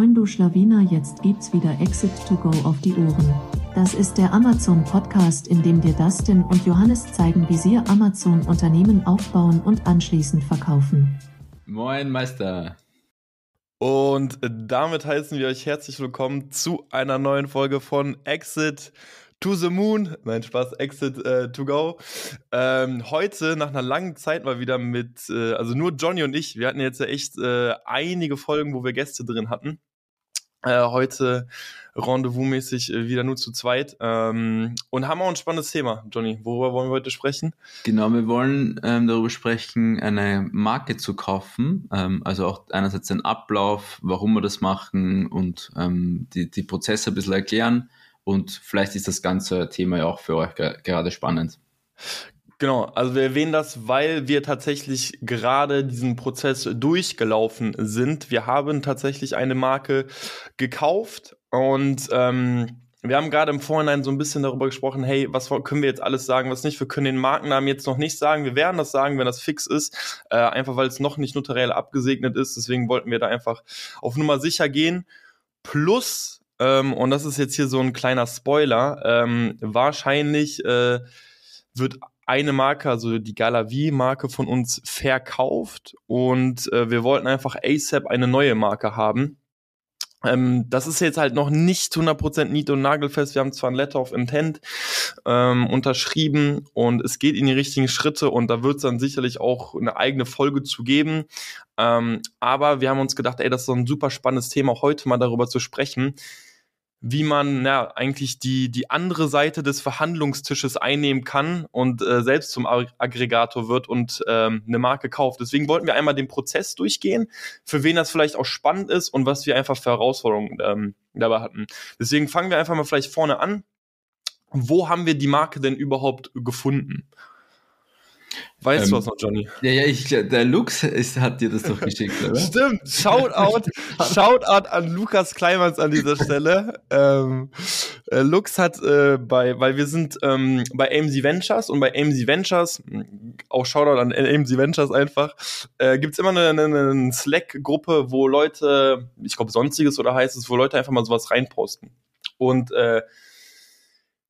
Moin du Schlawiner, jetzt gibt's wieder Exit to Go auf die Ohren. Das ist der Amazon Podcast, in dem dir Dustin und Johannes zeigen, wie sie Amazon Unternehmen aufbauen und anschließend verkaufen. Moin Meister. Und damit heißen wir euch herzlich willkommen zu einer neuen Folge von Exit to the Moon. Nein, Spaß, Exit äh, to Go. Ähm, heute nach einer langen Zeit mal wieder mit, äh, also nur Johnny und ich. Wir hatten jetzt ja echt äh, einige Folgen, wo wir Gäste drin hatten. Äh, heute Rendezvous-mäßig äh, wieder nur zu zweit. Ähm, und haben auch ein spannendes Thema, Johnny. Worüber wollen wir heute sprechen? Genau, wir wollen ähm, darüber sprechen, eine Marke zu kaufen. Ähm, also auch einerseits den Ablauf, warum wir das machen und ähm, die, die Prozesse ein bisschen erklären. Und vielleicht ist das ganze Thema ja auch für euch gerade spannend. Genau, also wir erwähnen das, weil wir tatsächlich gerade diesen Prozess durchgelaufen sind. Wir haben tatsächlich eine Marke gekauft und ähm, wir haben gerade im Vorhinein so ein bisschen darüber gesprochen, hey, was können wir jetzt alles sagen, was nicht. Wir können den Markennamen jetzt noch nicht sagen. Wir werden das sagen, wenn das fix ist, äh, einfach weil es noch nicht notariell abgesegnet ist. Deswegen wollten wir da einfach auf Nummer sicher gehen. Plus, ähm, und das ist jetzt hier so ein kleiner Spoiler, ähm, wahrscheinlich äh, wird eine Marke, also die Galavi-Marke von uns verkauft und äh, wir wollten einfach ASAP eine neue Marke haben. Ähm, das ist jetzt halt noch nicht 100% nied- und nagelfest. Wir haben zwar ein Letter of Intent ähm, unterschrieben und es geht in die richtigen Schritte und da wird es dann sicherlich auch eine eigene Folge zu geben. Ähm, aber wir haben uns gedacht, ey, das ist so ein super spannendes Thema, heute mal darüber zu sprechen wie man ja eigentlich die, die andere Seite des Verhandlungstisches einnehmen kann und äh, selbst zum Ag Aggregator wird und ähm, eine Marke kauft. Deswegen wollten wir einmal den Prozess durchgehen, für wen das vielleicht auch spannend ist und was wir einfach für Herausforderungen ähm, dabei hatten. Deswegen fangen wir einfach mal vielleicht vorne an. Wo haben wir die Marke denn überhaupt gefunden? Weißt ähm, du was noch, Johnny? Ja, ja, ich, der Lux ist, hat dir das doch geschickt, oder? Stimmt. Shoutout, Shoutout an Lukas Kleimanns an dieser Stelle. ähm, äh, Lux hat äh, bei, weil wir sind ähm, bei AMC Ventures und bei AMC Ventures, auch Shoutout an AMC Ventures einfach, äh, gibt immer eine, eine, eine Slack-Gruppe, wo Leute, ich glaube Sonstiges oder heißt es, wo Leute einfach mal sowas reinposten. Und äh,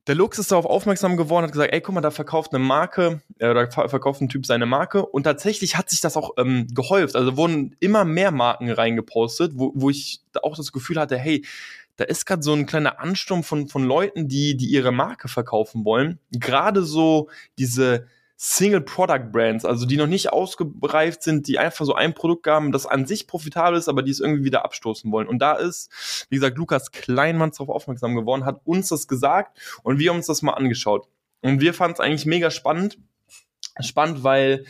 der Lux ist darauf aufmerksam geworden, hat gesagt, ey, guck mal, da verkauft eine Marke, äh, oder verkauft ein Typ seine Marke. Und tatsächlich hat sich das auch ähm, gehäuft. Also wurden immer mehr Marken reingepostet, wo, wo ich auch das Gefühl hatte, hey, da ist gerade so ein kleiner Ansturm von, von Leuten, die, die ihre Marke verkaufen wollen. Gerade so diese Single-Product-Brands, also die noch nicht ausgereift sind, die einfach so ein Produkt haben, das an sich profitabel ist, aber die es irgendwie wieder abstoßen wollen. Und da ist, wie gesagt, Lukas Kleinmanns darauf aufmerksam geworden, hat uns das gesagt und wir haben uns das mal angeschaut. Und wir fanden es eigentlich mega spannend. Spannend, weil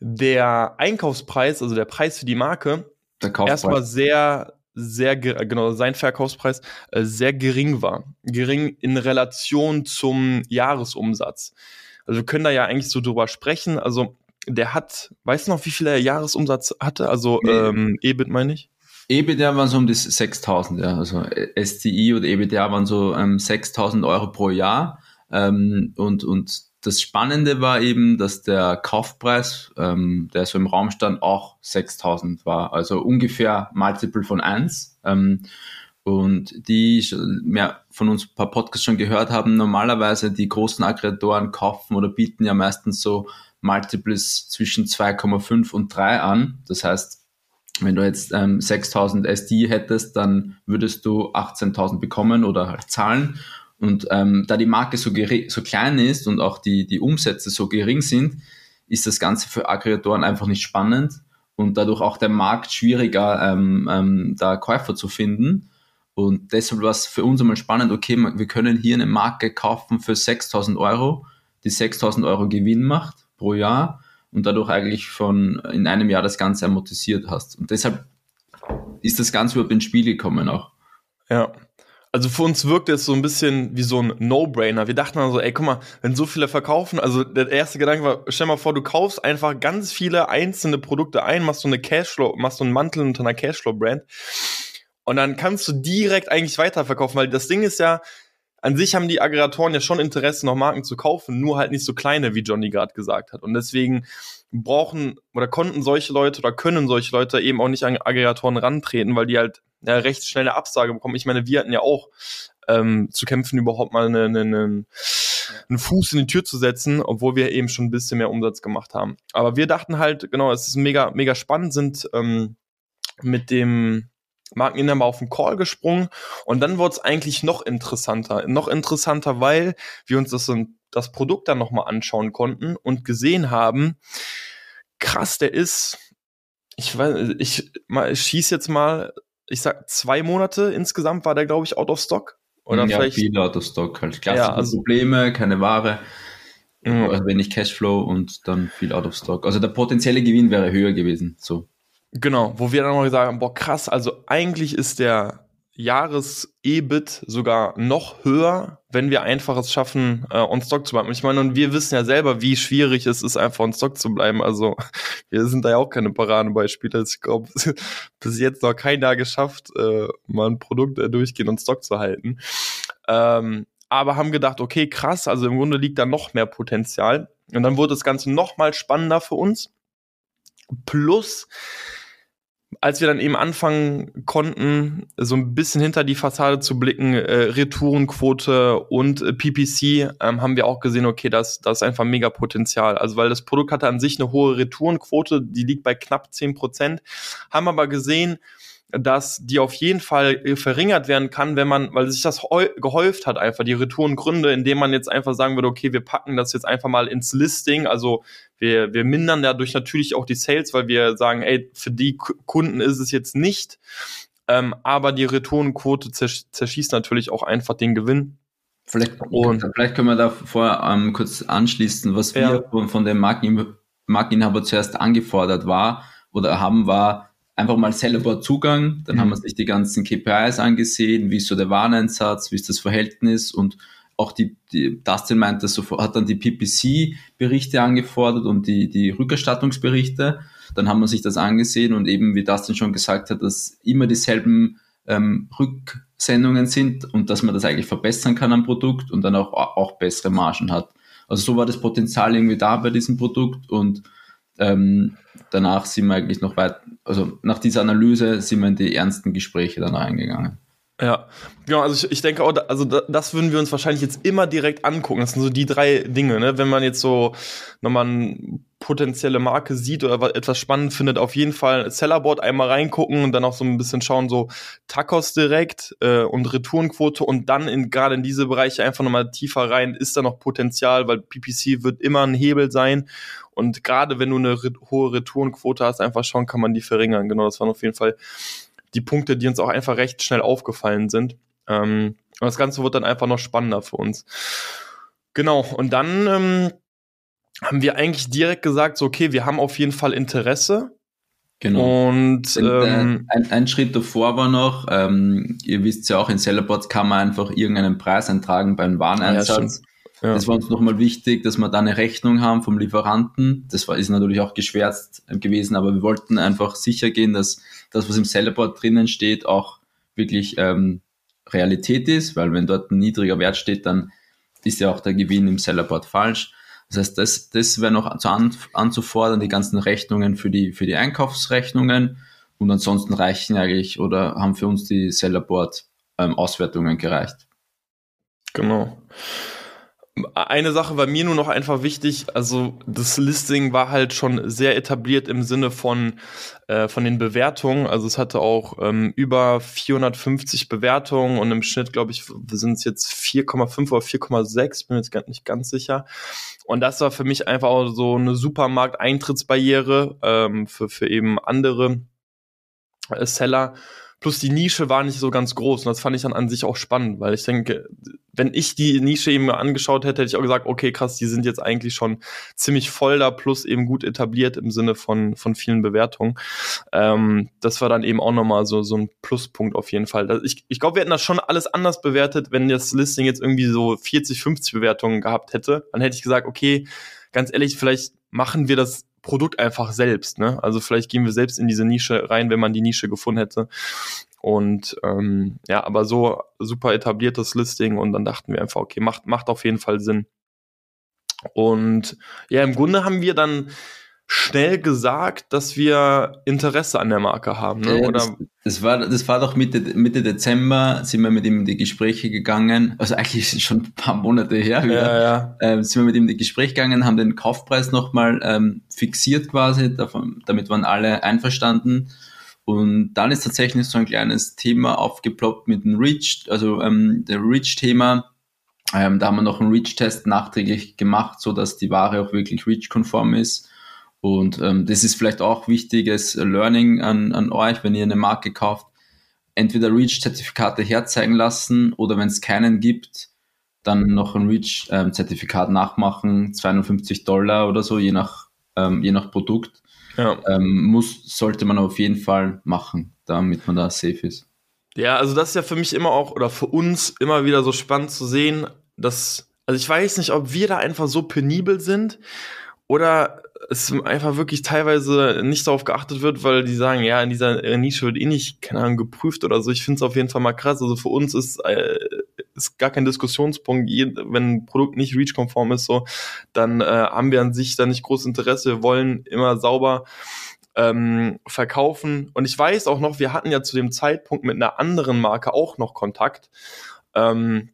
der Einkaufspreis, also der Preis für die Marke, erstmal sehr, sehr, genau, sein Verkaufspreis äh, sehr gering war. Gering in Relation zum Jahresumsatz. Also wir können da ja eigentlich so drüber sprechen. Also der hat, weißt du noch, wie viel er Jahresumsatz hatte? Also nee. ähm, EBIT meine ich? EBITDA waren so um die 6000, ja. Also STI oder EBITDA waren so ähm, 6000 Euro pro Jahr. Ähm, und, und das Spannende war eben, dass der Kaufpreis, ähm, der so im Raum stand, auch 6000 war. Also ungefähr Multiple von 1. Ähm, und die mehr von uns ein paar Podcasts schon gehört haben, normalerweise die großen Aggregatoren kaufen oder bieten ja meistens so Multiples zwischen 2,5 und 3 an. Das heißt, wenn du jetzt ähm, 6000 SD hättest, dann würdest du 18.000 bekommen oder halt zahlen. Und ähm, da die Marke so, so klein ist und auch die, die Umsätze so gering sind, ist das Ganze für Aggregatoren einfach nicht spannend und dadurch auch der Markt schwieriger, ähm, ähm, da Käufer zu finden. Und deshalb war es für uns einmal spannend, okay, wir können hier eine Marke kaufen für 6000 Euro, die 6000 Euro Gewinn macht pro Jahr und dadurch eigentlich von in einem Jahr das Ganze amortisiert hast. Und deshalb ist das Ganze überhaupt ins Spiel gekommen auch. Ja. Also für uns wirkte es so ein bisschen wie so ein No-Brainer. Wir dachten so, ey, guck mal, wenn so viele verkaufen, also der erste Gedanke war, stell mal vor, du kaufst einfach ganz viele einzelne Produkte ein, machst so eine Cashflow, machst so einen Mantel unter einer Cashflow-Brand und dann kannst du direkt eigentlich weiterverkaufen, weil das Ding ist ja, an sich haben die Aggregatoren ja schon Interesse, noch Marken zu kaufen, nur halt nicht so kleine, wie Johnny gerade gesagt hat. Und deswegen brauchen oder konnten solche Leute oder können solche Leute eben auch nicht an Aggregatoren rantreten, weil die halt ja, recht schnell eine Absage bekommen. Ich meine, wir hatten ja auch ähm, zu kämpfen, überhaupt mal einen, einen, einen Fuß in die Tür zu setzen, obwohl wir eben schon ein bisschen mehr Umsatz gemacht haben. Aber wir dachten halt, genau, es ist mega, mega spannend, sind ähm, mit dem Markeninhaber auf den Call gesprungen und dann wurde es eigentlich noch interessanter. Noch interessanter, weil wir uns das, das Produkt dann nochmal anschauen konnten und gesehen haben, krass, der ist, ich weiß, ich, mal, ich schieß jetzt mal, ich sag zwei Monate insgesamt war der, glaube ich, out of stock. Oder ja, vielleicht. Viel out of stock halt. Klassische ja, also, Probleme, keine Ware, also wenig Cashflow und dann viel out of stock. Also der potenzielle Gewinn wäre höher gewesen, so. Genau, wo wir dann noch gesagt haben, boah, krass, also eigentlich ist der Jahres-EBIT sogar noch höher, wenn wir einfach es schaffen, äh, on Stock zu bleiben. Ich meine, und wir wissen ja selber, wie schwierig es ist, einfach on Stock zu bleiben. Also wir sind da ja auch keine Paradebeispiele. Ich glaube, bis jetzt noch keiner geschafft, äh, mal ein Produkt äh, durchgehend on Stock zu halten. Ähm, aber haben gedacht, okay, krass, also im Grunde liegt da noch mehr Potenzial. Und dann wurde das Ganze noch mal spannender für uns. Plus, als wir dann eben anfangen konnten, so ein bisschen hinter die Fassade zu blicken, äh, Retourenquote und äh, PPC, ähm, haben wir auch gesehen, okay, das, das ist einfach mega Potenzial. Also weil das Produkt hatte an sich eine hohe Retourenquote, die liegt bei knapp zehn Prozent, haben aber gesehen, dass die auf jeden Fall äh, verringert werden kann, wenn man, weil sich das gehäuft hat, einfach die Retourengründe, indem man jetzt einfach sagen würde, okay, wir packen das jetzt einfach mal ins Listing, also wir, wir mindern dadurch natürlich auch die Sales, weil wir sagen, ey, für die Kunden ist es jetzt nicht, ähm, aber die Retourenquote zersch zerschießt natürlich auch einfach den Gewinn. Vielleicht, und, vielleicht können wir da vorher ähm, kurz anschließen, was wir ja. von, von dem Markeninhaber zuerst angefordert war oder haben, war, einfach mal selber Zugang, dann mhm. haben wir sich die ganzen KPIs angesehen, wie ist so der Wareneinsatz, wie ist das Verhältnis und auch die, die Dustin meinte, so, hat dann die PPC-Berichte angefordert und die, die Rückerstattungsberichte. Dann haben wir sich das angesehen und eben, wie Dustin schon gesagt hat, dass immer dieselben ähm, Rücksendungen sind und dass man das eigentlich verbessern kann am Produkt und dann auch, auch bessere Margen hat. Also so war das Potenzial irgendwie da bei diesem Produkt und ähm, danach sind wir eigentlich noch weit, also nach dieser Analyse sind wir in die ernsten Gespräche dann eingegangen. Ja, genau, also ich, ich denke auch, also das würden wir uns wahrscheinlich jetzt immer direkt angucken. Das sind so die drei Dinge, ne? Wenn man jetzt so nochmal eine potenzielle Marke sieht oder etwas spannend findet, auf jeden Fall Sellerboard einmal reingucken und dann auch so ein bisschen schauen, so Tacos direkt äh, und Retourenquote und dann in gerade in diese Bereiche einfach nochmal tiefer rein, ist da noch Potenzial, weil PPC wird immer ein Hebel sein und gerade wenn du eine hohe Retourenquote hast, einfach schauen, kann man die verringern. Genau, das waren auf jeden Fall die Punkte, die uns auch einfach recht schnell aufgefallen sind. Ähm, und das Ganze wird dann einfach noch spannender für uns. Genau, und dann ähm, haben wir eigentlich direkt gesagt, so, okay, wir haben auf jeden Fall Interesse. Genau. Und ähm, ein, ein, Schritt davor war noch, ähm, ihr wisst ja auch, in Sellerbots kann man einfach irgendeinen Preis eintragen beim Wareneinsatz. Ja, Das war uns nochmal wichtig, dass wir da eine Rechnung haben vom Lieferanten. Das war, ist natürlich auch geschwärzt gewesen, aber wir wollten einfach sicher gehen, dass das, was im Sellerboard drinnen steht, auch wirklich ähm, Realität ist, weil wenn dort ein niedriger Wert steht, dann ist ja auch der Gewinn im Sellerboard falsch. Das heißt, das, das wäre noch zu an, anzufordern, die ganzen Rechnungen für die, für die Einkaufsrechnungen. Und ansonsten reichen eigentlich oder haben für uns die Sellerboard ähm, Auswertungen gereicht. Genau. Eine Sache war mir nur noch einfach wichtig, also das Listing war halt schon sehr etabliert im Sinne von, äh, von den Bewertungen. Also es hatte auch ähm, über 450 Bewertungen und im Schnitt, glaube ich, sind es jetzt 4,5 oder 4,6, bin jetzt nicht ganz sicher. Und das war für mich einfach auch so eine Supermarkt-Eintrittsbarriere ähm, für, für eben andere äh, Seller. Plus die Nische war nicht so ganz groß und das fand ich dann an sich auch spannend, weil ich denke, wenn ich die Nische eben angeschaut hätte, hätte ich auch gesagt, okay, krass, die sind jetzt eigentlich schon ziemlich voll da, plus eben gut etabliert im Sinne von, von vielen Bewertungen. Ähm, das war dann eben auch nochmal so, so ein Pluspunkt auf jeden Fall. Ich, ich glaube, wir hätten das schon alles anders bewertet, wenn das Listing jetzt irgendwie so 40, 50 Bewertungen gehabt hätte. Dann hätte ich gesagt, okay, ganz ehrlich, vielleicht machen wir das Produkt einfach selbst. Ne? Also vielleicht gehen wir selbst in diese Nische rein, wenn man die Nische gefunden hätte. Und ähm, ja, aber so super etabliertes Listing und dann dachten wir einfach, okay, macht, macht auf jeden Fall Sinn. Und ja, im Grunde haben wir dann schnell gesagt, dass wir Interesse an der Marke haben. Ne? Oder das, das, war, das war doch Mitte, Mitte Dezember, sind wir mit ihm in die Gespräche gegangen. Also eigentlich schon ein paar Monate her wieder. Ja, ja. Ähm, sind wir mit ihm in die Gespräche gegangen, haben den Kaufpreis nochmal ähm, fixiert quasi. Davon, damit waren alle einverstanden. Und dann ist tatsächlich so ein kleines Thema aufgeploppt mit dem Reach, also ähm, der Reach-Thema. Ähm, da haben wir noch einen Reach-Test nachträglich gemacht, so dass die Ware auch wirklich Reach-konform ist. Und ähm, das ist vielleicht auch wichtiges Learning an, an euch, wenn ihr eine Marke kauft. Entweder REACH-Zertifikate herzeigen lassen oder wenn es keinen gibt, dann noch ein REACH-Zertifikat nachmachen, 250 Dollar oder so, je nach, ähm, je nach Produkt. Ja. Ähm, muss, sollte man auf jeden Fall machen, damit man da safe ist. Ja, also das ist ja für mich immer auch, oder für uns immer wieder so spannend zu sehen, dass, also ich weiß nicht, ob wir da einfach so penibel sind oder es einfach wirklich teilweise nicht darauf geachtet wird, weil die sagen, ja, in dieser Nische wird eh nicht, keine Ahnung, geprüft oder so. Ich finde es auf jeden Fall mal krass. Also für uns ist, äh, ist gar kein Diskussionspunkt, wenn ein Produkt nicht REACH-konform ist, so, dann äh, haben wir an sich da nicht großes Interesse. Wir wollen immer sauber ähm, verkaufen. Und ich weiß auch noch, wir hatten ja zu dem Zeitpunkt mit einer anderen Marke auch noch Kontakt. Ähm,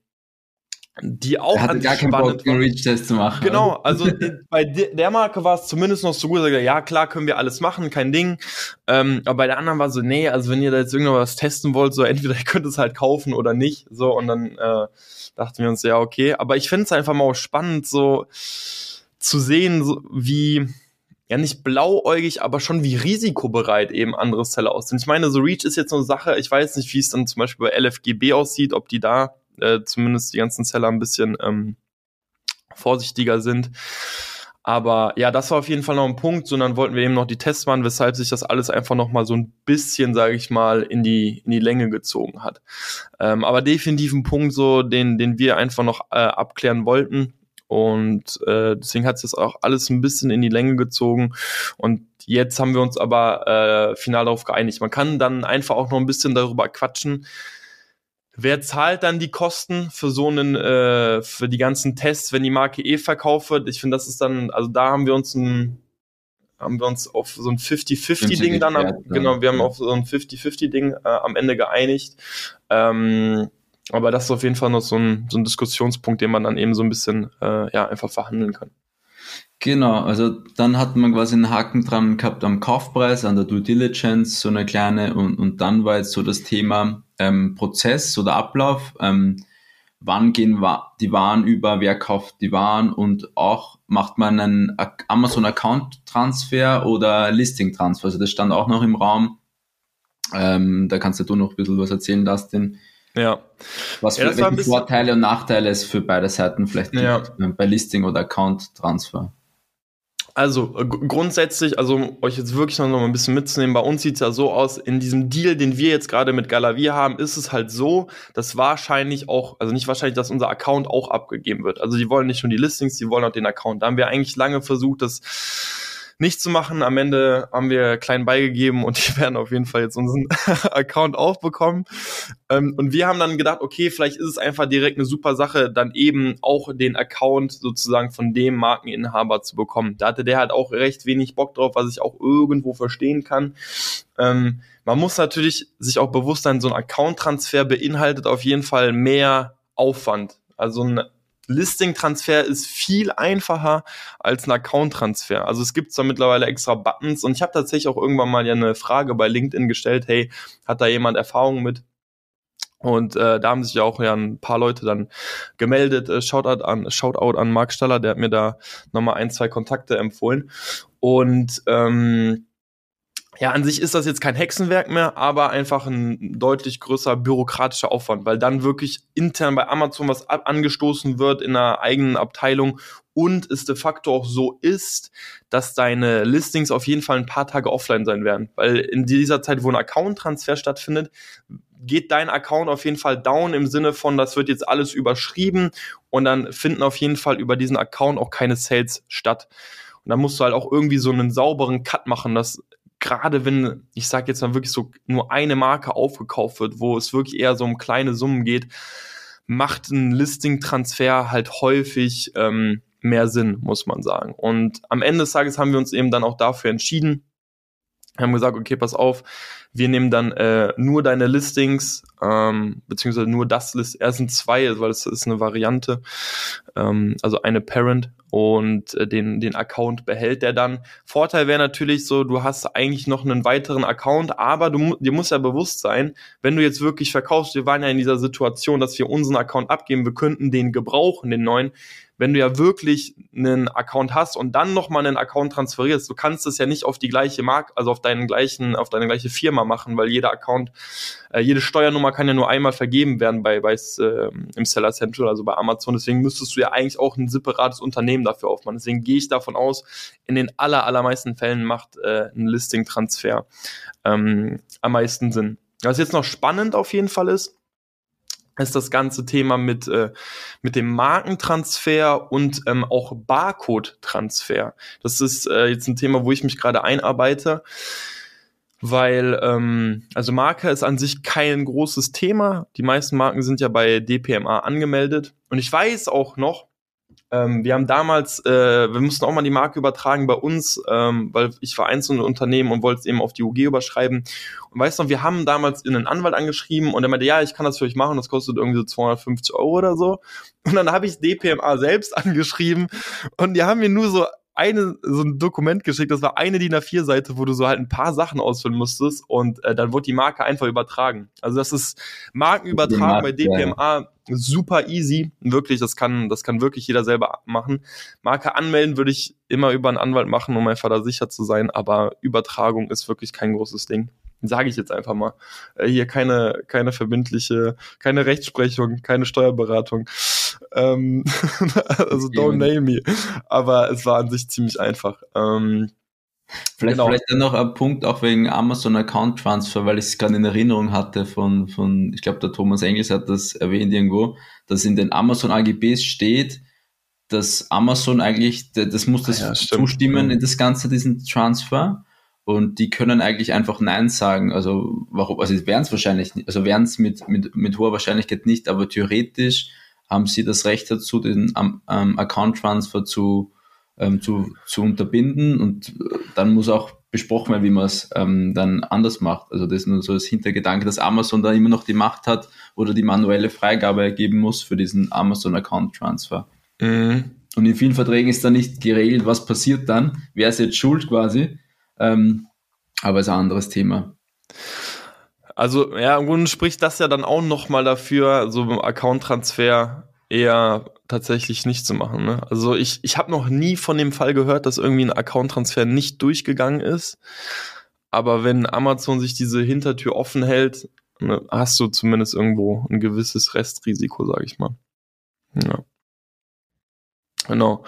die auch er gar keinen Bock, einen Reach-Test zu machen. Genau, also bei der Marke war es zumindest noch so gut, dass ja klar, können wir alles machen, kein Ding. Ähm, aber bei der anderen war so, nee, also wenn ihr da jetzt irgendwas testen wollt, so entweder ihr könnt es halt kaufen oder nicht. So, und dann äh, dachten wir uns, ja, okay. Aber ich finde es einfach mal auch spannend, so zu sehen, so, wie ja nicht blauäugig, aber schon wie risikobereit eben andere Seller aussehen. Ich meine, so Reach ist jetzt so eine Sache, ich weiß nicht, wie es dann zum Beispiel bei LFGB aussieht, ob die da äh, zumindest die ganzen Seller ein bisschen ähm, vorsichtiger sind. Aber ja, das war auf jeden Fall noch ein Punkt, sondern wollten wir eben noch die Tests machen, weshalb sich das alles einfach noch mal so ein bisschen, sage ich mal, in die in die Länge gezogen hat. Ähm, aber definitiv ein Punkt, so den den wir einfach noch äh, abklären wollten und äh, deswegen hat es das auch alles ein bisschen in die Länge gezogen und jetzt haben wir uns aber äh, final darauf geeinigt. Man kann dann einfach auch noch ein bisschen darüber quatschen, Wer zahlt dann die Kosten für so einen, äh, für die ganzen Tests, wenn die Marke eh verkauft wird? Ich finde, das ist dann, also da haben wir uns ein, haben wir uns auf so ein 50-50-Ding dann, am, genau, wir haben auf so ein 50-50-Ding äh, am Ende geeinigt. Ähm, aber das ist auf jeden Fall noch so ein, so ein Diskussionspunkt, den man dann eben so ein bisschen, äh, ja, einfach verhandeln kann. Genau, also dann hat man quasi einen Haken dran gehabt am Kaufpreis, an der Due Diligence, so eine kleine, und, und dann war jetzt so das Thema ähm, Prozess oder Ablauf, ähm, wann gehen die Waren über, wer kauft die Waren und auch macht man einen Amazon Account Transfer oder Listing Transfer, also das stand auch noch im Raum. Ähm, da kannst du noch ein bisschen was erzählen, Dustin. Ja. Was für ja, Vorteile und Nachteile es für beide Seiten vielleicht gibt, ja. bei Listing oder Account Transfer. Also äh, grundsätzlich, also um euch jetzt wirklich noch mal ein bisschen mitzunehmen, bei uns sieht's ja so aus, in diesem Deal, den wir jetzt gerade mit Galavier haben, ist es halt so, dass wahrscheinlich auch, also nicht wahrscheinlich, dass unser Account auch abgegeben wird. Also die wollen nicht nur die Listings, die wollen auch den Account. Da haben wir eigentlich lange versucht, das nicht zu machen. Am Ende haben wir klein beigegeben und die werden auf jeden Fall jetzt unseren Account aufbekommen. Ähm, und wir haben dann gedacht, okay, vielleicht ist es einfach direkt eine super Sache, dann eben auch den Account sozusagen von dem Markeninhaber zu bekommen. Da hatte der halt auch recht wenig Bock drauf, was ich auch irgendwo verstehen kann. Ähm, man muss natürlich sich auch bewusst sein, so ein Account-Transfer beinhaltet auf jeden Fall mehr Aufwand. Also ein Listing-Transfer ist viel einfacher als ein Account-Transfer. Also es gibt zwar mittlerweile extra Buttons und ich habe tatsächlich auch irgendwann mal ja eine Frage bei LinkedIn gestellt, hey, hat da jemand Erfahrung mit? Und äh, da haben sich ja auch ja ein paar Leute dann gemeldet. Äh, Shoutout an, Shoutout an Mark Staller, der hat mir da nochmal ein, zwei Kontakte empfohlen. Und ähm, ja, an sich ist das jetzt kein Hexenwerk mehr, aber einfach ein deutlich größer bürokratischer Aufwand, weil dann wirklich intern bei Amazon was angestoßen wird in einer eigenen Abteilung und es de facto auch so ist, dass deine Listings auf jeden Fall ein paar Tage offline sein werden, weil in dieser Zeit, wo ein Account-Transfer stattfindet, geht dein Account auf jeden Fall down im Sinne von, das wird jetzt alles überschrieben und dann finden auf jeden Fall über diesen Account auch keine Sales statt. Und dann musst du halt auch irgendwie so einen sauberen Cut machen, dass gerade wenn, ich sage jetzt mal wirklich so, nur eine Marke aufgekauft wird, wo es wirklich eher so um kleine Summen geht, macht ein Listing-Transfer halt häufig ähm, mehr Sinn, muss man sagen. Und am Ende des Tages haben wir uns eben dann auch dafür entschieden, haben gesagt, okay, pass auf, wir nehmen dann äh, nur deine Listings, ähm, beziehungsweise nur das List, er sind zwei, weil es ist eine Variante, ähm, also eine Parent und äh, den, den Account behält der dann. Vorteil wäre natürlich so, du hast eigentlich noch einen weiteren Account, aber du, dir muss ja bewusst sein, wenn du jetzt wirklich verkaufst, wir waren ja in dieser Situation, dass wir unseren Account abgeben, wir könnten den gebrauchen, den neuen, wenn du ja wirklich einen Account hast und dann nochmal einen Account transferierst, du kannst es ja nicht auf die gleiche Mark, also auf deinen gleichen, auf deine gleiche Firma machen, weil jeder Account, äh, jede Steuernummer kann ja nur einmal vergeben werden bei, bei äh, im Seller Central, also bei Amazon. Deswegen müsstest du ja eigentlich auch ein separates Unternehmen dafür aufmachen. Deswegen gehe ich davon aus, in den aller, allermeisten Fällen macht äh, ein Listing-Transfer ähm, am meisten Sinn. Was jetzt noch spannend auf jeden Fall ist, ist das ganze Thema mit, äh, mit dem Markentransfer und ähm, auch Barcode-Transfer. Das ist äh, jetzt ein Thema, wo ich mich gerade einarbeite, weil ähm, also Marke ist an sich kein großes Thema. Die meisten Marken sind ja bei DPMA angemeldet. Und ich weiß auch noch, ähm, wir haben damals, äh, wir mussten auch mal die Marke übertragen bei uns, ähm, weil ich war einzelne Unternehmen und wollte es eben auf die UG überschreiben. Und weißt du, wir haben damals in einen Anwalt angeschrieben und er meinte, ja, ich kann das für euch machen, das kostet irgendwie so 250 Euro oder so. Und dann habe ich DPMA selbst angeschrieben und die haben mir nur so eine, so ein Dokument geschickt, das war eine DIN A4-Seite, wo du so halt ein paar Sachen ausfüllen musstest und äh, dann wurde die Marke einfach übertragen. Also das ist Markenübertragen bei DPMA super easy. Wirklich, das kann, das kann wirklich jeder selber machen. Marke anmelden würde ich immer über einen Anwalt machen, um einfach da sicher zu sein, aber Übertragung ist wirklich kein großes Ding sage ich jetzt einfach mal. Äh, hier keine, keine verbindliche, keine Rechtsprechung, keine Steuerberatung. Ähm, also don't name me. Aber es war an sich ziemlich einfach. Ähm, Vielleicht, genau. vielleicht dann noch ein Punkt auch wegen Amazon Account Transfer, weil ich es gerade in Erinnerung hatte von, von ich glaube, der Thomas Engels hat das erwähnt irgendwo, dass in den Amazon AGBs steht, dass Amazon eigentlich, das muss das ah ja, zustimmen in das Ganze, diesen Transfer. Und die können eigentlich einfach Nein sagen. Also warum, also werden es wahrscheinlich nicht, also werden es mit, mit, mit hoher Wahrscheinlichkeit nicht, aber theoretisch haben sie das Recht dazu, den ähm, Account Transfer zu, ähm, zu, zu unterbinden und dann muss auch besprochen werden, wie man es ähm, dann anders macht. Also das ist nur so das Hintergedanke, dass Amazon da immer noch die Macht hat oder die manuelle Freigabe ergeben muss für diesen Amazon Account Transfer. Mhm. Und in vielen Verträgen ist da nicht geregelt, was passiert dann, wer ist jetzt schuld quasi. Ähm, aber ist ein anderes Thema. Also ja, im Grunde spricht das ja dann auch nochmal dafür, so beim Account-Transfer eher tatsächlich nicht zu machen. Ne? Also ich, ich habe noch nie von dem Fall gehört, dass irgendwie ein Account-Transfer nicht durchgegangen ist. Aber wenn Amazon sich diese Hintertür offen hält, ne, hast du zumindest irgendwo ein gewisses Restrisiko, sage ich mal. Ja. Genau.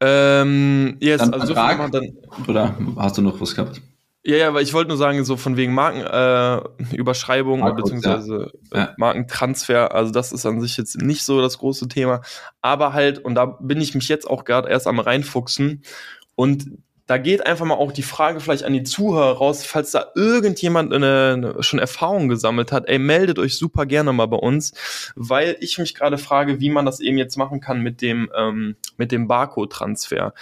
Ähm, yes, dann also Vertrag, dann, oder hast du noch was gehabt? Ja, ja, aber ich wollte nur sagen, so von wegen Markenüberschreibung äh, beziehungsweise ja. Ja. Markentransfer, also das ist an sich jetzt nicht so das große Thema, aber halt, und da bin ich mich jetzt auch gerade erst am reinfuchsen und da geht einfach mal auch die Frage vielleicht an die Zuhörer raus, falls da irgendjemand eine, eine, schon Erfahrung gesammelt hat, ey, meldet euch super gerne mal bei uns, weil ich mich gerade frage, wie man das eben jetzt machen kann mit dem, ähm, mit dem Barcode-Transfer.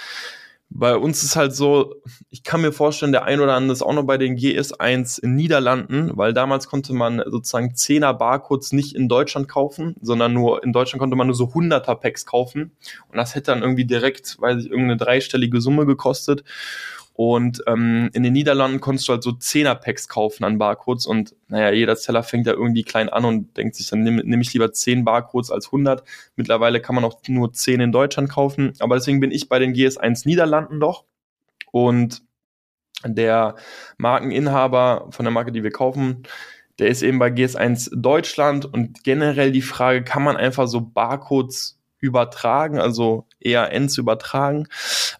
Bei uns ist halt so, ich kann mir vorstellen, der ein oder andere ist auch noch bei den GS1 in Niederlanden, weil damals konnte man sozusagen 10er Barcodes nicht in Deutschland kaufen, sondern nur in Deutschland konnte man nur so 100er Packs kaufen. Und das hätte dann irgendwie direkt, weiß ich, irgendeine dreistellige Summe gekostet und ähm, in den Niederlanden konntest du halt so 10er-Packs kaufen an Barcodes und naja, jeder Seller fängt ja irgendwie klein an und denkt sich, dann nehme nehm ich lieber 10 Barcodes als 100. Mittlerweile kann man auch nur 10 in Deutschland kaufen, aber deswegen bin ich bei den GS1 Niederlanden doch. Und der Markeninhaber von der Marke, die wir kaufen, der ist eben bei GS1 Deutschland. Und generell die Frage, kann man einfach so Barcodes übertragen, also ERNs übertragen.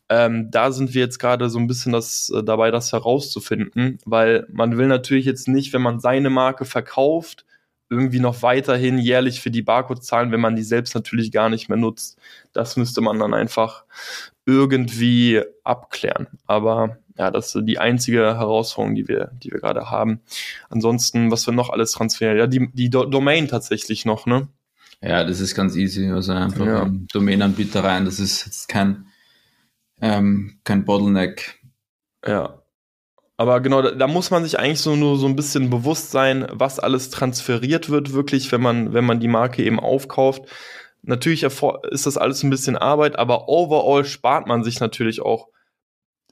Ähm, da sind wir jetzt gerade so ein bisschen das, äh, dabei, das herauszufinden, weil man will natürlich jetzt nicht, wenn man seine Marke verkauft, irgendwie noch weiterhin jährlich für die Barcode zahlen, wenn man die selbst natürlich gar nicht mehr nutzt. Das müsste man dann einfach irgendwie abklären. Aber ja, das ist die einzige Herausforderung, die wir, die wir gerade haben. Ansonsten, was wir noch alles transferieren? Ja, die, die Do Domain tatsächlich noch, ne? Ja, das ist ganz easy. Also einfach ja. Domänenanbieter rein, das ist jetzt kein, ähm, kein Bottleneck. Ja. Aber genau, da, da, muss man sich eigentlich so nur so ein bisschen bewusst sein, was alles transferiert wird, wirklich, wenn man, wenn man die Marke eben aufkauft. Natürlich ist das alles ein bisschen Arbeit, aber overall spart man sich natürlich auch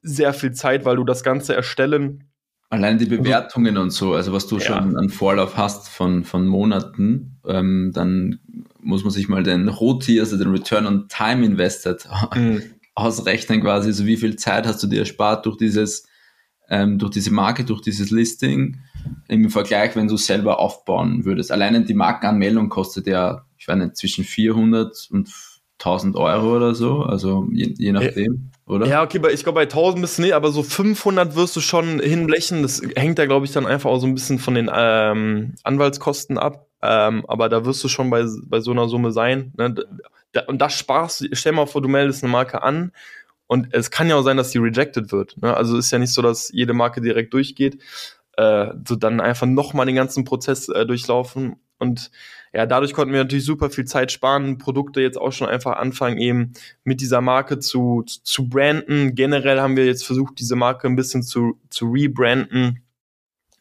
sehr viel Zeit, weil du das Ganze erstellen. Allein die Bewertungen und so, also was du ja. schon an Vorlauf hast von, von Monaten, ähm, dann muss man sich mal den ROTI, also den Return on Time Invested, mhm. ausrechnen quasi, so wie viel Zeit hast du dir erspart durch dieses ähm, durch diese Marke, durch dieses Listing im Vergleich, wenn du selber aufbauen würdest. Alleine die Markenanmeldung kostet ja, ich weiß nicht, zwischen 400 und 1000 Euro oder so, also je, je nachdem, ja. oder? Ja, okay, ich glaube bei 1000 bist du nicht, aber so 500 wirst du schon hinblechen. Das hängt da, glaube ich, dann einfach auch so ein bisschen von den ähm, Anwaltskosten ab. Ähm, aber da wirst du schon bei, bei so einer Summe sein. Ne? Und das sparst du, stell mal vor, du meldest eine Marke an und es kann ja auch sein, dass die rejected wird. Ne? Also ist ja nicht so, dass jede Marke direkt durchgeht. Äh, so dann einfach nochmal den ganzen Prozess äh, durchlaufen. Und ja, dadurch konnten wir natürlich super viel Zeit sparen, Produkte jetzt auch schon einfach anfangen, eben mit dieser Marke zu, zu branden. Generell haben wir jetzt versucht, diese Marke ein bisschen zu, zu rebranden.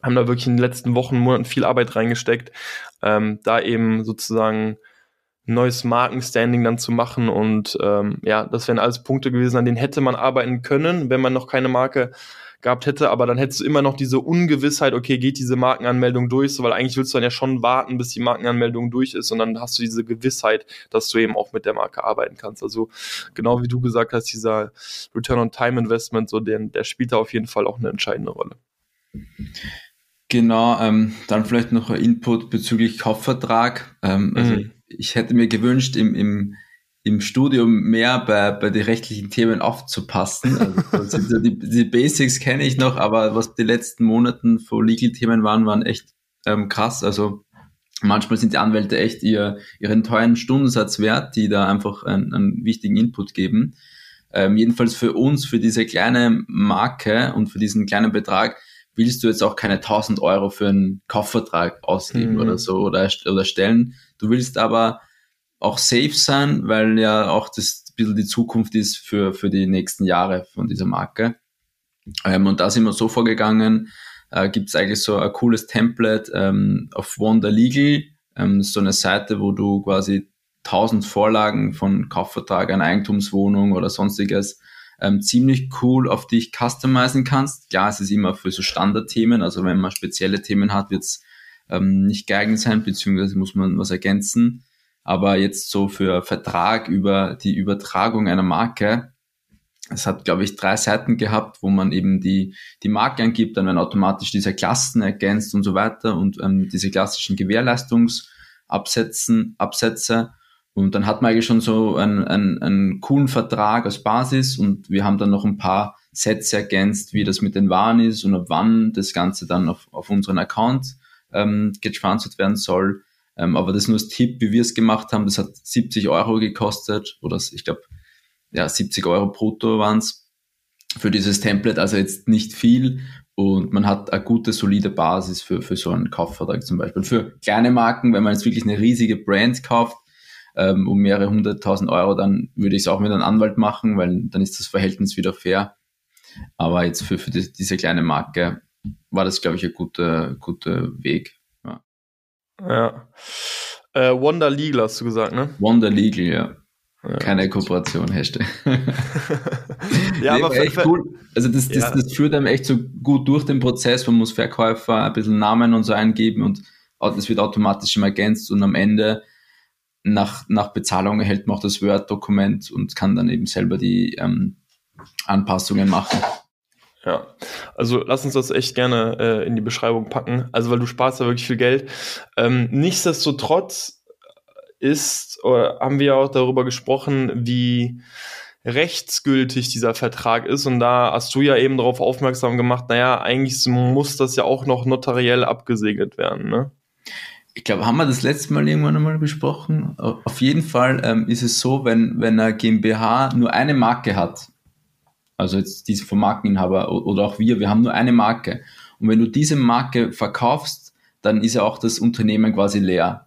Haben da wirklich in den letzten Wochen, Monaten viel Arbeit reingesteckt, ähm, da eben sozusagen neues Markenstanding dann zu machen. Und ähm, ja, das wären alles Punkte gewesen, an denen hätte man arbeiten können, wenn man noch keine Marke gehabt hätte, aber dann hättest du immer noch diese Ungewissheit, okay, geht diese Markenanmeldung durch, so, weil eigentlich willst du dann ja schon warten, bis die Markenanmeldung durch ist und dann hast du diese Gewissheit, dass du eben auch mit der Marke arbeiten kannst. Also genau wie du gesagt hast, dieser Return on Time Investment, so den, der spielt da auf jeden Fall auch eine entscheidende Rolle. Genau, ähm, dann vielleicht noch ein Input bezüglich Kaufvertrag. Ähm, also mhm ich hätte mir gewünscht, im, im, im Studium mehr bei, bei den rechtlichen Themen aufzupassen. Also, die, die Basics kenne ich noch, aber was die letzten Monaten vor Legal-Themen waren, waren echt ähm, krass. Also manchmal sind die Anwälte echt ihr, ihren teuren Stundensatz wert, die da einfach einen, einen wichtigen Input geben. Ähm, jedenfalls für uns, für diese kleine Marke und für diesen kleinen Betrag, willst du jetzt auch keine 1000 Euro für einen Kaufvertrag ausgeben mhm. oder so oder, oder stellen. Du willst aber auch safe sein, weil ja auch das ein bisschen die Zukunft ist für, für die nächsten Jahre von dieser Marke. Ähm, und da sind wir so vorgegangen, äh, gibt es eigentlich so ein cooles Template ähm, auf Wonder Legal, ähm, so eine Seite, wo du quasi 1000 Vorlagen von Kaufvertrag, einer Eigentumswohnung oder sonstiges ähm, ziemlich cool auf dich customizen kannst. Klar, es ist immer für so Standardthemen, also wenn man spezielle Themen hat, wird es ähm, nicht geeignet sein, beziehungsweise muss man was ergänzen. Aber jetzt so für Vertrag über die Übertragung einer Marke, es hat, glaube ich, drei Seiten gehabt, wo man eben die, die Marke angibt, dann werden automatisch diese Klassen ergänzt und so weiter und ähm, diese klassischen Gewährleistungsabsätzen, Absätze. Und dann hat man eigentlich schon so einen, einen, einen coolen Vertrag als Basis und wir haben dann noch ein paar Sätze ergänzt, wie das mit den Waren ist und ab wann das Ganze dann auf, auf unseren Account ähm, getransfert werden soll. Ähm, aber das nur als Tipp, wie wir es gemacht haben, das hat 70 Euro gekostet oder ich glaube, ja, 70 Euro brutto waren es für dieses Template, also jetzt nicht viel und man hat eine gute, solide Basis für, für so einen Kaufvertrag zum Beispiel. Für kleine Marken, wenn man jetzt wirklich eine riesige Brand kauft, ähm, um mehrere hunderttausend Euro, dann würde ich es auch mit einem Anwalt machen, weil dann ist das Verhältnis wieder fair. Aber jetzt für, für die, diese kleine Marke war das, glaube ich, ein guter, guter Weg. Ja. ja. Äh, Wonder Legal hast du gesagt, ne? Wonder Legal, ja. ja. Keine Kooperation, Hashtag. ja, nee, aber echt cool. Also das, das, ja. das führt einem echt so gut durch den Prozess. Man muss Verkäufer ein bisschen Namen und so eingeben und das wird automatisch immer ergänzt und am Ende nach, nach Bezahlung erhält man auch das Word-Dokument und kann dann eben selber die ähm, Anpassungen machen. Ja, also lass uns das echt gerne äh, in die Beschreibung packen. Also, weil du sparst da wirklich viel Geld. Ähm, nichtsdestotrotz ist, oder haben wir auch darüber gesprochen, wie rechtsgültig dieser Vertrag ist. Und da hast du ja eben darauf aufmerksam gemacht, naja, eigentlich muss das ja auch noch notariell abgesegnet werden, ne? Ich glaube, haben wir das letzte Mal irgendwann einmal besprochen. Auf jeden Fall ähm, ist es so, wenn, wenn eine GmbH nur eine Marke hat, also jetzt diese vom Markeninhaber oder auch wir, wir haben nur eine Marke. Und wenn du diese Marke verkaufst, dann ist ja auch das Unternehmen quasi leer.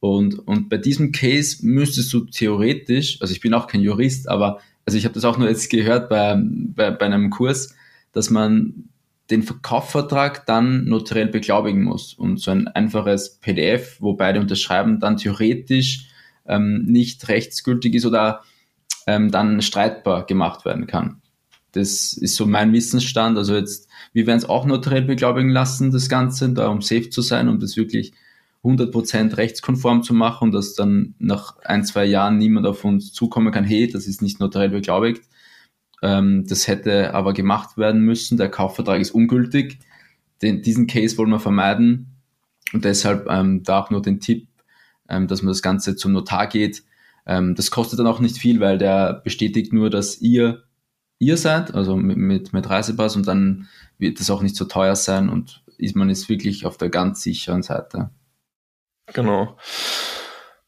Und, und bei diesem Case müsstest du theoretisch, also ich bin auch kein Jurist, aber also ich habe das auch nur jetzt gehört bei, bei, bei einem Kurs, dass man den Verkaufsvertrag dann notariell beglaubigen muss. Und so ein einfaches PDF, wo beide unterschreiben, dann theoretisch ähm, nicht rechtsgültig ist oder ähm, dann streitbar gemacht werden kann. Das ist so mein Wissensstand. Also jetzt, wir werden es auch notariell beglaubigen lassen, das Ganze, da um safe zu sein, um das wirklich 100% rechtskonform zu machen und dass dann nach ein, zwei Jahren niemand auf uns zukommen kann, hey, das ist nicht notariell beglaubigt. Ähm, das hätte aber gemacht werden müssen. Der Kaufvertrag ist ungültig. Den, diesen Case wollen wir vermeiden. Und deshalb ähm, da auch nur den Tipp, ähm, dass man das Ganze zum Notar geht. Ähm, das kostet dann auch nicht viel, weil der bestätigt nur, dass ihr ihr seid, also mit, mit, mit Reisepass und dann wird das auch nicht so teuer sein und ist, man ist wirklich auf der ganz sicheren Seite. Genau.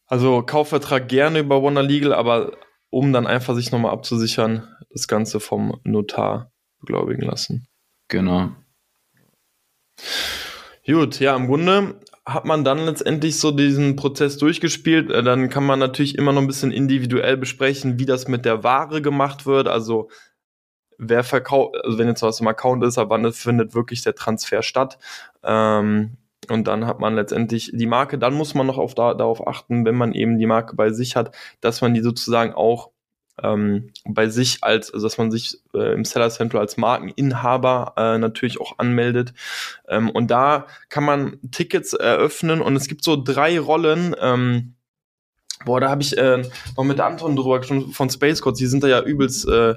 Also Kaufvertrag gerne über Wonder Legal, aber um dann einfach sich nochmal abzusichern, das Ganze vom Notar beglaubigen lassen. Genau. Gut, ja, im Grunde hat man dann letztendlich so diesen Prozess durchgespielt. Äh, dann kann man natürlich immer noch ein bisschen individuell besprechen, wie das mit der Ware gemacht wird. Also wer verkauft, also wenn jetzt was im Account ist, ab wann findet wirklich der Transfer statt. Ähm, und dann hat man letztendlich die Marke, dann muss man noch auf da, darauf achten, wenn man eben die Marke bei sich hat, dass man die sozusagen auch ähm, bei sich als, also dass man sich äh, im Seller Central als Markeninhaber äh, natürlich auch anmeldet. Ähm, und da kann man Tickets eröffnen und es gibt so drei Rollen. Ähm, Boah, da habe ich äh, noch mit Anton drüber gesprochen von Space Codes. Die sind da ja übelst äh,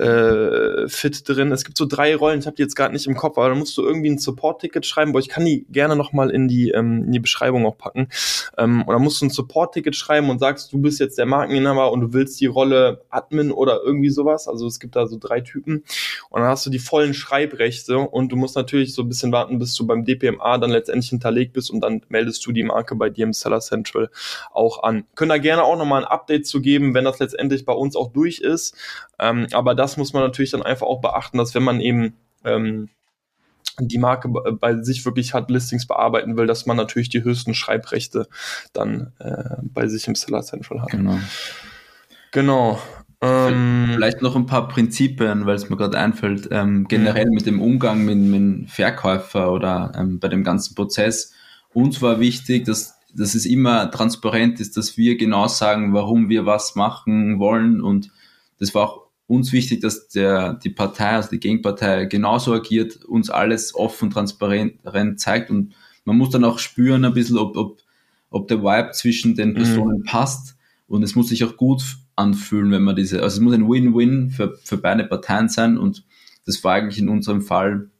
äh, fit drin. Es gibt so drei Rollen, ich habe die jetzt gerade nicht im Kopf, aber da musst du irgendwie ein Support-Ticket schreiben. Boah, ich kann die gerne nochmal in die ähm, in die Beschreibung auch packen. Ähm, und dann musst du ein Support-Ticket schreiben und sagst, du bist jetzt der Markeninhaber und du willst die Rolle Admin oder irgendwie sowas. Also es gibt da so drei Typen. Und dann hast du die vollen Schreibrechte und du musst natürlich so ein bisschen warten, bis du beim DPMA dann letztendlich hinterlegt bist und dann meldest du die Marke bei dir im Seller Central auch an können da gerne auch nochmal ein Update zu geben, wenn das letztendlich bei uns auch durch ist. Ähm, aber das muss man natürlich dann einfach auch beachten, dass wenn man eben ähm, die Marke bei sich wirklich hat, Listings bearbeiten will, dass man natürlich die höchsten Schreibrechte dann äh, bei sich im Seller Central hat. Genau. Genau. Ähm, Vielleicht noch ein paar Prinzipien, weil es mir gerade einfällt, ähm, generell mit dem Umgang mit, mit Verkäufer oder ähm, bei dem ganzen Prozess. Uns war wichtig, dass dass es immer transparent ist, dass wir genau sagen, warum wir was machen wollen. Und das war auch uns wichtig, dass der, die Partei, also die Gegenpartei, genauso agiert, uns alles offen, transparent zeigt. Und man muss dann auch spüren ein bisschen, ob, ob, ob der Vibe zwischen den mhm. Personen mhm. passt. Und es muss sich auch gut anfühlen, wenn man diese, also es muss ein Win-Win für, für beide Parteien sein. Und das war eigentlich in unserem Fall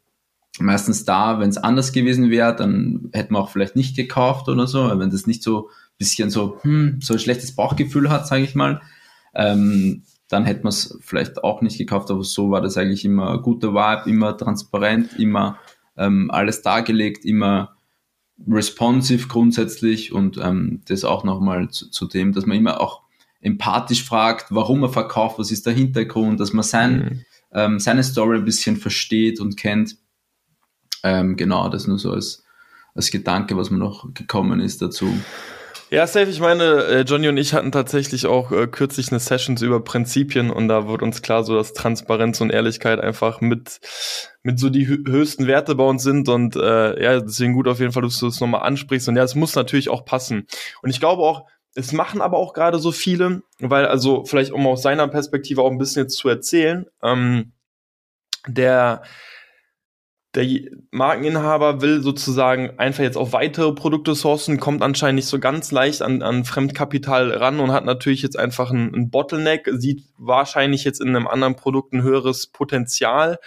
meistens da, wenn es anders gewesen wäre, dann hätten wir auch vielleicht nicht gekauft oder so, wenn das nicht so bisschen so, hm, so ein schlechtes Bauchgefühl hat, sage ich mal, ähm, dann hätten wir es vielleicht auch nicht gekauft, aber so war das eigentlich immer guter Vibe, immer transparent, immer ähm, alles dargelegt, immer responsive grundsätzlich und ähm, das auch nochmal zu, zu dem, dass man immer auch empathisch fragt, warum er verkauft, was ist der Hintergrund, dass man sein, mhm. ähm, seine Story ein bisschen versteht und kennt ähm, genau, das nur so als, als Gedanke, was mir noch gekommen ist dazu. Ja, safe. Ich meine, äh, Johnny und ich hatten tatsächlich auch äh, kürzlich eine Sessions über Prinzipien und da wird uns klar, so dass Transparenz und Ehrlichkeit einfach mit mit so die höchsten Werte bei uns sind und äh, ja, deswegen gut auf jeden Fall, dass du das nochmal ansprichst und ja, es muss natürlich auch passen. Und ich glaube auch, es machen aber auch gerade so viele, weil also vielleicht um aus seiner Perspektive auch ein bisschen jetzt zu erzählen, ähm, der der Markeninhaber will sozusagen einfach jetzt auf weitere Produkte sourcen, kommt anscheinend nicht so ganz leicht an, an Fremdkapital ran und hat natürlich jetzt einfach ein, ein Bottleneck, sieht wahrscheinlich jetzt in einem anderen Produkt ein höheres Potenzial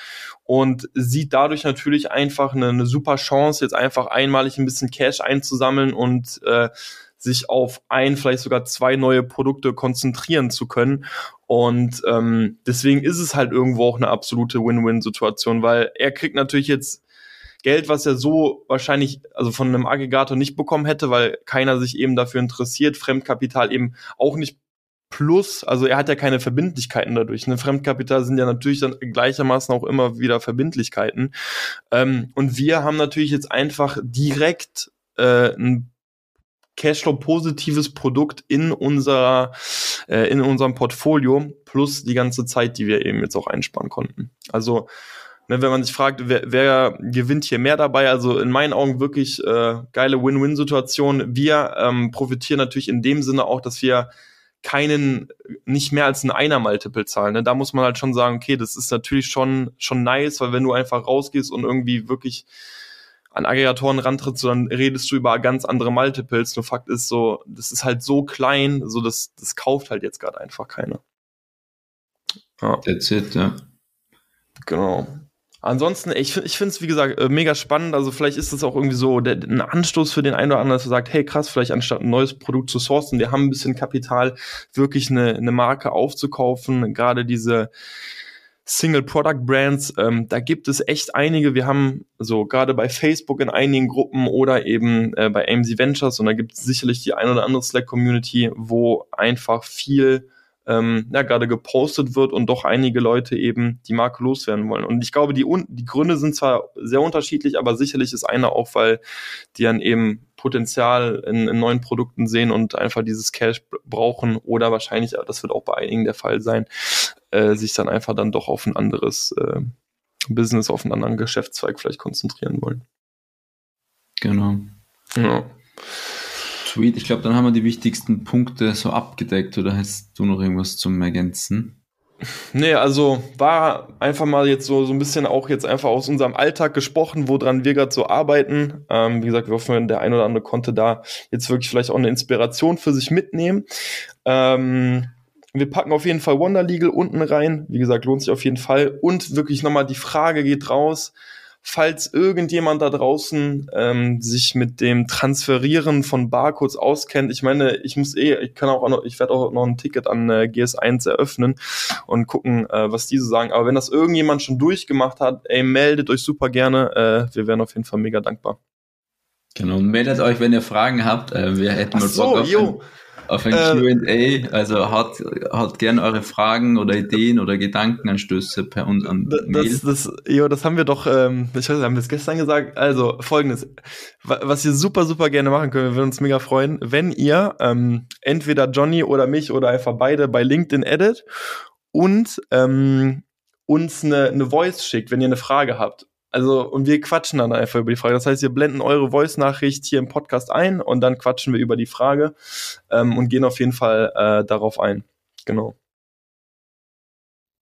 und sieht dadurch natürlich einfach eine, eine super Chance, jetzt einfach einmalig ein bisschen Cash einzusammeln und äh, sich auf ein, vielleicht sogar zwei neue Produkte konzentrieren zu können. Und ähm, deswegen ist es halt irgendwo auch eine absolute Win-Win-Situation, weil er kriegt natürlich jetzt Geld, was er so wahrscheinlich, also von einem Aggregator nicht bekommen hätte, weil keiner sich eben dafür interessiert, Fremdkapital eben auch nicht plus, also er hat ja keine Verbindlichkeiten dadurch. Ne? Fremdkapital sind ja natürlich dann gleichermaßen auch immer wieder Verbindlichkeiten. Ähm, und wir haben natürlich jetzt einfach direkt äh, ein Cashflow-positives Produkt in unserer, äh, in unserem Portfolio, plus die ganze Zeit, die wir eben jetzt auch einsparen konnten. Also, ne, wenn man sich fragt, wer, wer gewinnt hier mehr dabei, also in meinen Augen wirklich äh, geile Win-Win-Situation. Wir ähm, profitieren natürlich in dem Sinne auch, dass wir keinen, nicht mehr als ein Einer-Multiple zahlen. Ne? Da muss man halt schon sagen, okay, das ist natürlich schon, schon nice, weil wenn du einfach rausgehst und irgendwie wirklich an Aggregatoren rantrittst, dann redest du über ganz andere Multiples. Nur Fakt ist so, das ist halt so klein, so das, das kauft halt jetzt gerade einfach keiner. Ja. That's it, ja. Genau. Ansonsten, ich, ich finde es, wie gesagt, äh, mega spannend. Also vielleicht ist es auch irgendwie so der, ein Anstoß für den einen oder anderen, dass er sagt, hey krass, vielleicht anstatt ein neues Produkt zu sourcen, wir haben ein bisschen Kapital, wirklich eine, eine Marke aufzukaufen. Gerade diese, Single Product Brands, ähm, da gibt es echt einige. Wir haben so gerade bei Facebook in einigen Gruppen oder eben äh, bei AMC Ventures und da gibt es sicherlich die ein oder andere Slack Community, wo einfach viel ähm, ja, gerade gepostet wird und doch einige Leute eben die Marke loswerden wollen. Und ich glaube, die, die Gründe sind zwar sehr unterschiedlich, aber sicherlich ist einer auch, weil die dann eben Potenzial in, in neuen Produkten sehen und einfach dieses Cash brauchen oder wahrscheinlich, das wird auch bei einigen der Fall sein, äh, sich dann einfach dann doch auf ein anderes äh, Business, auf einen anderen Geschäftszweig vielleicht konzentrieren wollen. Genau. Ja. Sweet, ich glaube, dann haben wir die wichtigsten Punkte so abgedeckt oder hast du noch irgendwas zum Ergänzen? Nee, also war einfach mal jetzt so, so ein bisschen auch jetzt einfach aus unserem Alltag gesprochen, woran wir gerade so arbeiten. Ähm, wie gesagt, wir hoffen, der ein oder andere konnte da jetzt wirklich vielleicht auch eine Inspiration für sich mitnehmen. Ähm, wir packen auf jeden Fall Wonder Legal unten rein. Wie gesagt, lohnt sich auf jeden Fall. Und wirklich nochmal die Frage geht raus falls irgendjemand da draußen ähm, sich mit dem Transferieren von Barcodes auskennt, ich meine, ich muss eh, ich kann auch noch, ich werde auch noch ein Ticket an äh, GS1 eröffnen und gucken, äh, was diese sagen. Aber wenn das irgendjemand schon durchgemacht hat, ey, meldet euch super gerne. Äh, wir wären auf jeden Fall mega dankbar. Genau, meldet euch, wenn ihr Fragen habt. Äh, wir hätten mal so, jo auf ein äh, QA. Also hat, hat gerne eure Fragen oder Ideen oder Gedankenanstöße per uns an Mail. Das, das, jo, das haben wir doch, ähm, ich weiß haben wir es gestern gesagt. Also folgendes, was ihr super, super gerne machen könnt, wir würden uns mega freuen, wenn ihr ähm, entweder Johnny oder mich oder einfach beide bei LinkedIn edit und ähm, uns eine, eine Voice schickt, wenn ihr eine Frage habt. Also, und wir quatschen dann einfach über die Frage. Das heißt, wir blenden eure Voice-Nachricht hier im Podcast ein und dann quatschen wir über die Frage ähm, und gehen auf jeden Fall äh, darauf ein. Genau.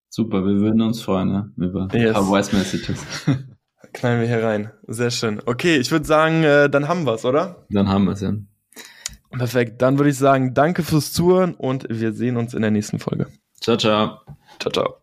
Super, wir würden uns freuen, ne? Über yes. Voice Messages. Knallen wir hier rein. Sehr schön. Okay, ich würde sagen, äh, dann haben wir es, oder? Dann haben wir es, ja. Perfekt. Dann würde ich sagen, danke fürs Zuhören und wir sehen uns in der nächsten Folge. Ciao, ciao. Ciao, ciao.